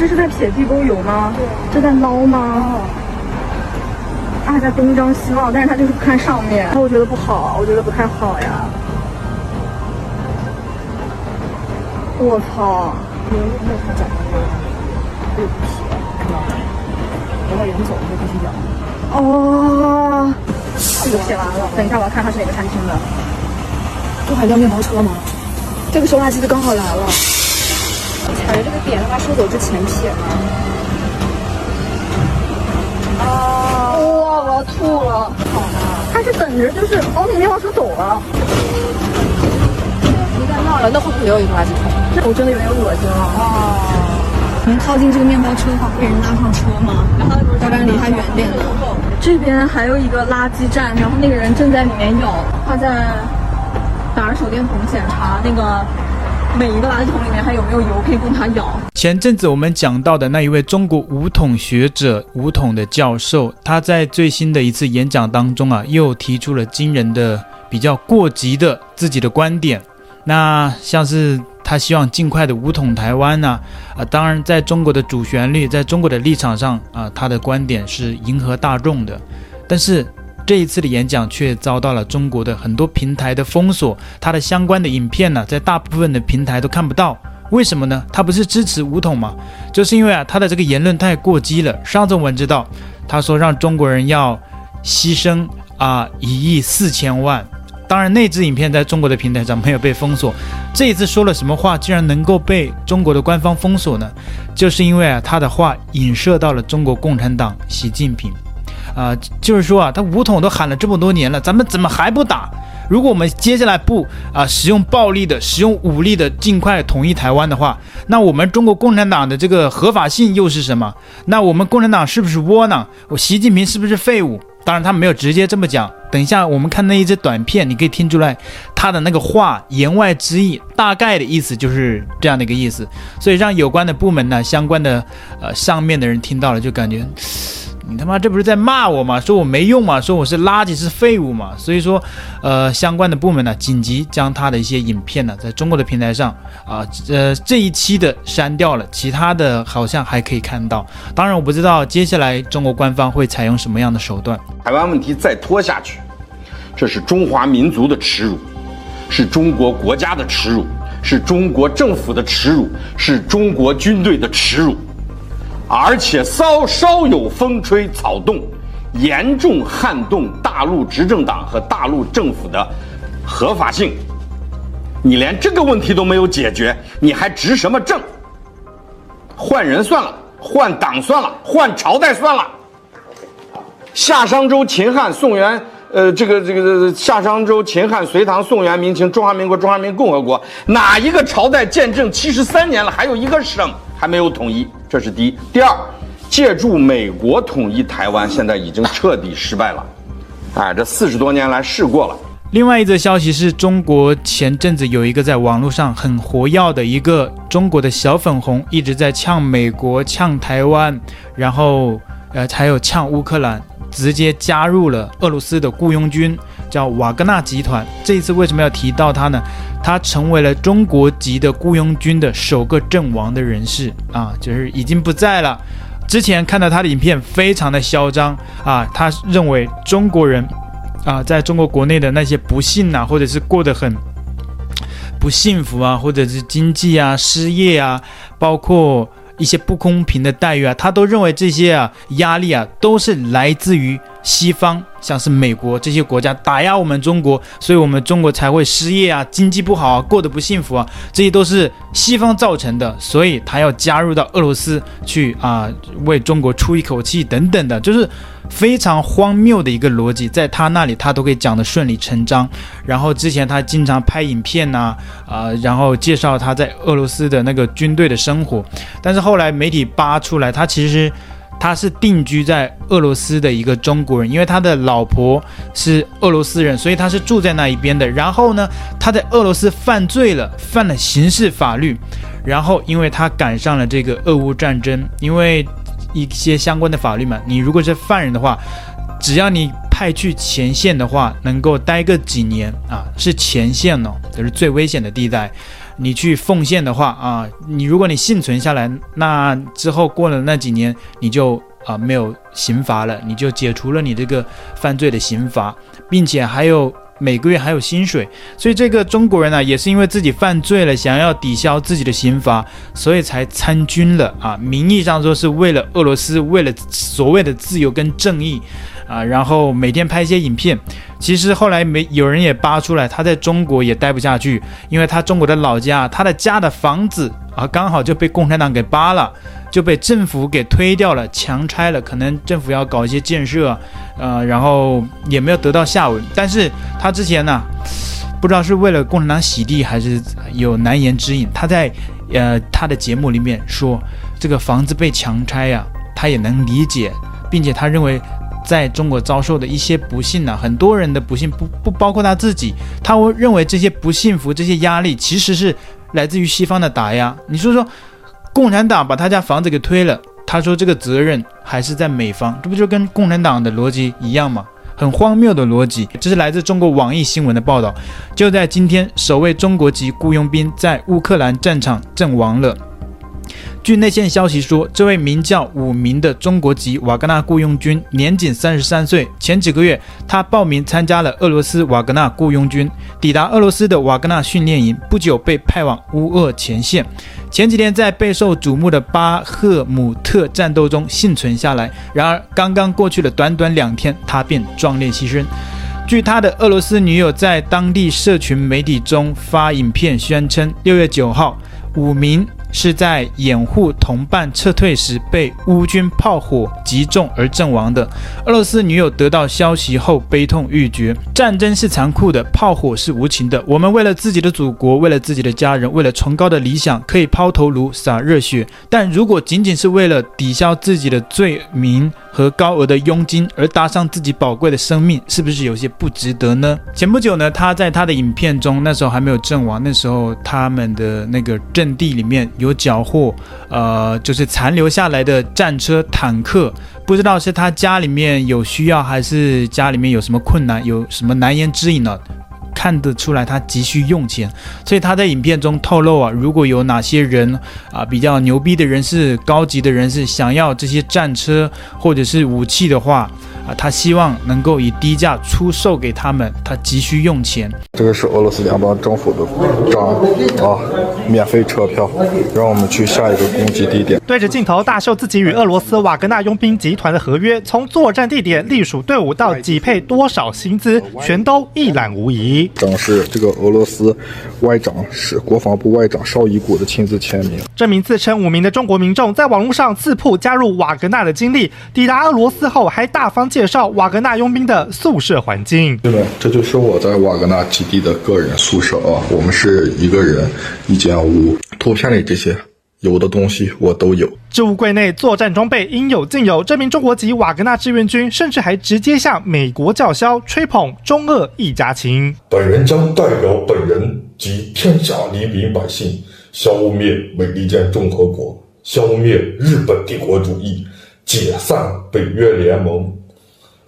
这是在撇地沟油吗？对，这在捞吗？哦，他还在东张西望，但是他就是不看上面。然后我觉得不好，我觉得不太好呀。我操！没有没有他讲的那个，对不起，看到没？等会人走了就必须讲。哦，这个写完了，等一下我要看它是哪个餐厅的。这还叫面包车吗？这个收垃圾的刚好来了。踩着这个点，他收走之前撇吗？啊！哇，我要吐了。好的。他是等着，就是哦，那个面包车走了。别再闹了，那会不会有一个垃圾桶？那我真的有点恶心了。哦。能靠近这个面包车的话，会被人拉上车吗？然后要不然离他远点。这边还有一个垃圾站，然后那个人正在里面咬，他在打着手电筒检查那个每一个垃圾桶里面还有没有油可以供他咬。前阵子我们讲到的那一位中国武统学者武统的教授，他在最新的一次演讲当中啊，又提出了惊人的比较过激的自己的观点。那像是。他希望尽快的武统台湾呢，啊，当然，在中国的主旋律，在中国的立场上，啊，他的观点是迎合大众的，但是这一次的演讲却遭到了中国的很多平台的封锁，他的相关的影片呢，在大部分的平台都看不到，为什么呢？他不是支持武统吗？就是因为啊，他的这个言论太过激了。上次我们知道，他说让中国人要牺牲啊一亿四千万。当然，那支影片在中国的平台上没有被封锁。这一次说了什么话，竟然能够被中国的官方封锁呢？就是因为啊，他的话影射到了中国共产党习近平，啊、就是说啊，他武统都喊了这么多年了，咱们怎么还不打？如果我们接下来不啊、使用暴力的、使用武力的，尽快统一台湾的话，那我们中国共产党的这个合法性又是什么？那我们共产党是不是窝囊？我习近平是不是废物？当然，他没有直接这么讲。等一下，我们看那一只短片，你可以听出来他的那个话言外之意，大概的意思就是这样的一个意思。所以让有关的部门呢，相关的呃上面的人听到了，就感觉。你他妈这不是在骂我吗？说我没用吗？说我是垃圾是废物吗？所以说，呃，相关的部门呢，紧急将他的一些影片呢，在中国的平台上啊，呃，这一期的删掉了，其他的好像还可以看到。当然，我不知道接下来中国官方会采用什么样的手段。台湾问题再拖下去，这是中华民族的耻辱，是中国国家的耻辱，是中国政府的耻辱，是中国军队的耻辱。而且稍稍有风吹草动，严重撼动大陆执政党和大陆政府的合法性。你连这个问题都没有解决，你还执什么政？换人算了，换党算了，换朝代算了。夏商周秦汉宋元，呃，这个这个夏商周秦汉隋唐宋元明清中华民国中华民共和国，哪一个朝代建政七十三年了，还有一个省还没有统一？这是第一，第二，借助美国统一台湾，现在已经彻底失败了。哎，这四十多年来试过了。另外一则消息是中国前阵子有一个在网络上很活跃的一个中国的小粉红，一直在呛美国、呛台湾，然后呃还有呛乌克兰，直接加入了俄罗斯的雇佣军。叫瓦格纳集团，这一次为什么要提到他呢？他成为了中国籍的雇佣军的首个阵亡的人士啊，就是已经不在了。之前看到他的影片，非常的嚣张啊，他认为中国人啊，在中国国内的那些不幸啊，或者是过得很不幸福啊，或者是经济啊、失业啊，包括一些不公平的待遇啊，他都认为这些啊压力啊，都是来自于西方。像是美国这些国家打压我们中国，所以我们中国才会失业啊，经济不好啊，过得不幸福啊，这些都是西方造成的，所以他要加入到俄罗斯去啊，为中国出一口气等等的，就是非常荒谬的一个逻辑，在他那里他都可以讲得顺理成章。然后之前他经常拍影片呐，啊，然后介绍他在俄罗斯的那个军队的生活，但是后来媒体扒出来，他其实。他是定居在俄罗斯的一个中国人，因为他的老婆是俄罗斯人，所以他是住在那一边的。然后呢，他在俄罗斯犯罪了，犯了刑事法律。然后，因为他赶上了这个俄乌战争，因为一些相关的法律嘛，你如果是犯人的话，只要你派去前线的话，能够待个几年啊，是前线哦，就是最危险的地带。你去奉献的话啊，你如果你幸存下来，那之后过了那几年，你就啊没有刑罚了，你就解除了你这个犯罪的刑罚，并且还有每个月还有薪水。所以这个中国人呢、也是因为自己犯罪了，想要抵消自己的刑罚，所以才参军了啊。名义上说是为了俄罗斯，为了所谓的自由跟正义。啊，然后每天拍一些影片，其实后来没有人也扒出来，他在中国也待不下去，因为他中国的老家，他的家的房子啊，刚好就被共产党给扒了，就被政府给推掉了，强拆了，可能政府要搞一些建设，呃，然后也没有得到下文。但是他之前呢，不知道是为了共产党洗地，还是有难言之隐，他在呃他的节目里面说，这个房子被强拆呀，他也能理解，并且他认为。在中国遭受的一些不幸呢、很多人的不幸不不包括他自己，他会认为这些不幸福、这些压力其实是来自于西方的打压。你说说，共产党把他家房子给推了，他说这个责任还是在美方，这不就跟共产党的逻辑一样吗？很荒谬的逻辑。这是来自中国网易新闻的报道，就在今天，首位中国籍雇佣兵在乌克兰战场阵亡了。据内线消息说，这位名叫武明的中国籍瓦格纳雇佣军年仅三十三岁。前几个月，他报名参加了俄罗斯瓦格纳雇佣军，抵达俄罗斯的瓦格纳训练营，不久被派往乌俄前线。前几天在备受瞩目的巴赫姆特战斗中幸存下来。然而，刚刚过去的短短两天，他便壮烈牺牲。据他的俄罗斯女友在当地社群媒体中发影片宣称，六月九号，武民。是在掩护同伴撤退时被乌军炮火击中而阵亡的。俄罗斯女友得到消息后悲痛欲绝。战争是残酷的，炮火是无情的。我们为了自己的祖国，为了自己的家人，为了崇高的理想，可以抛头颅洒热血。但如果仅仅是为了抵消自己的罪名和高额的佣金而搭上自己宝贵的生命，是不是有些不值得呢？前不久呢，他在他的影片中，那时候还没有阵亡，那时候他们的那个阵地里面。有缴获，呃，就是残留下来的战车、坦克，不知道是他家里面有需要，还是家里面有什么困难，有什么难言之隐呢？看得出来他急需用钱，所以他在影片中透露啊，如果有哪些人啊比较牛逼的人士、高级的人士想要这些战车或者是武器的话。啊，他希望能够以低价出售给他们，他急需用钱。这个是俄罗斯联邦政府的章啊，免费车票，让我们去下一个攻击地点。对着镜头大秀自己与俄罗斯瓦格纳佣兵集团的合约，从作战地点、隶属队伍到给配多少薪资，全都一览无遗。正是这个俄罗斯外长是国防部外长绍伊古的亲自签名。这名自称武名的中国民众在网络上自曝加入瓦格纳的经历，抵达俄罗斯后还大方。介绍瓦格纳佣兵的宿舍环境。对了，这就是我在瓦格纳基地的个人宿舍啊。我们是一个人一间屋。图片里这些有的东西我都有。置物柜内作战装备应有尽有。这名中国籍瓦格纳志愿军甚至还直接向美国叫嚣，吹捧中俄一家亲。本人将代表本人及天下黎民百姓，消灭美利坚共和国，消灭日本帝国主义，解散北约联盟。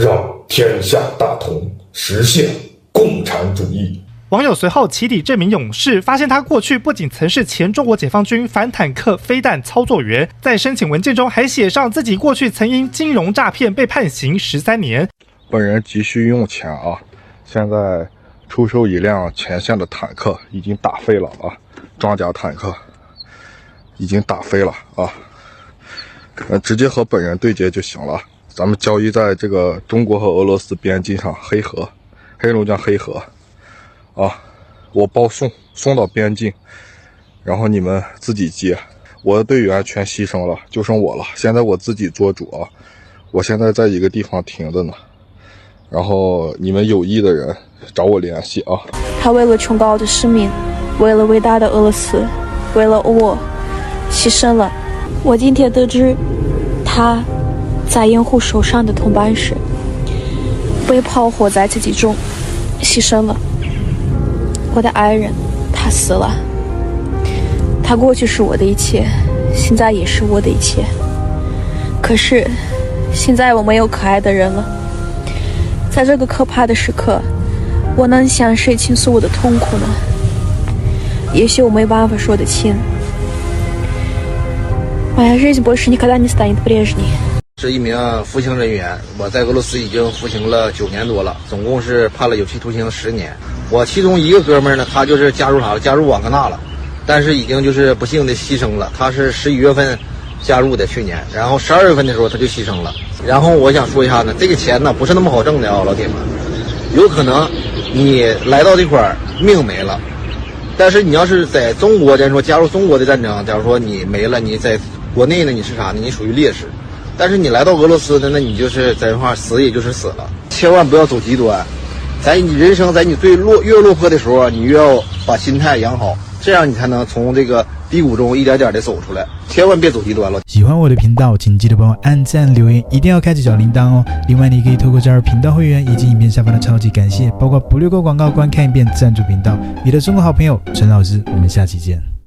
让天下大同，实现共产主义。网友随后起底这名勇士，发现他过去不仅曾是前中国解放军反坦克飞弹操作员，在申请文件中还写上自己过去曾因金融诈骗被判刑十三年。本人急需用钱啊！现在出售一辆前线的坦克，已经打废了啊！装甲坦克已经打飞了啊！呃，直接和本人对接就行了。咱们交易在这个中国和俄罗斯边境上，黑河，黑龙江黑河，啊，我包送送到边境，然后你们自己接。我的队员全牺牲了，就剩我了。现在我自己做主啊，我现在在一个地方停着呢，然后你们有意的人找我联系啊。他为了崇高的使命，为了伟大的俄罗斯，为了我，牺牲了。我今天得知，他。在掩护受伤的同伴时，被炮火在自己中牺牲了。我的爱人，他死了。他过去是我的一切，现在也是我的一切。可是，现在我没有可爱的人了。在这个可怕的时刻，我能向谁倾诉我的痛苦呢？ 也许我没办法说得清。Моя жизнь больше никогда не станет прежней。 是一名服刑人员，我在俄罗斯已经服刑了九年多了，总共是判了有期徒刑十年。我其中一个哥们呢，他就是加入啥了？加入瓦格纳了，但是已经就是不幸的牺牲了。他是十一月份加入的，去年，然后十二月份的时候他就牺牲了。然后我想说一下呢，这个钱呢不是那么好挣的啊，老铁们，有可能你来到这块儿命没了，但是你要是在中国，咱说加入中国的战争，假如说你没了，你在国内呢，你是啥呢？你属于烈士。但是你来到俄罗斯的，那你就是在这块死，也就是死了。千万不要走极端。在你人生在你最落越落魄的时候，你越要把心态养好，这样你才能从这个低谷中一点点的走出来。千万别走极端了。喜欢我的频道，请记得帮我按赞、留言，一定要开启小铃铛哦。另外，你可以透过加入频道会员以及影片下方的超级感谢，包括不略过广告、观看一遍赞助频道。你的中国好朋友陈老师，我们下期见。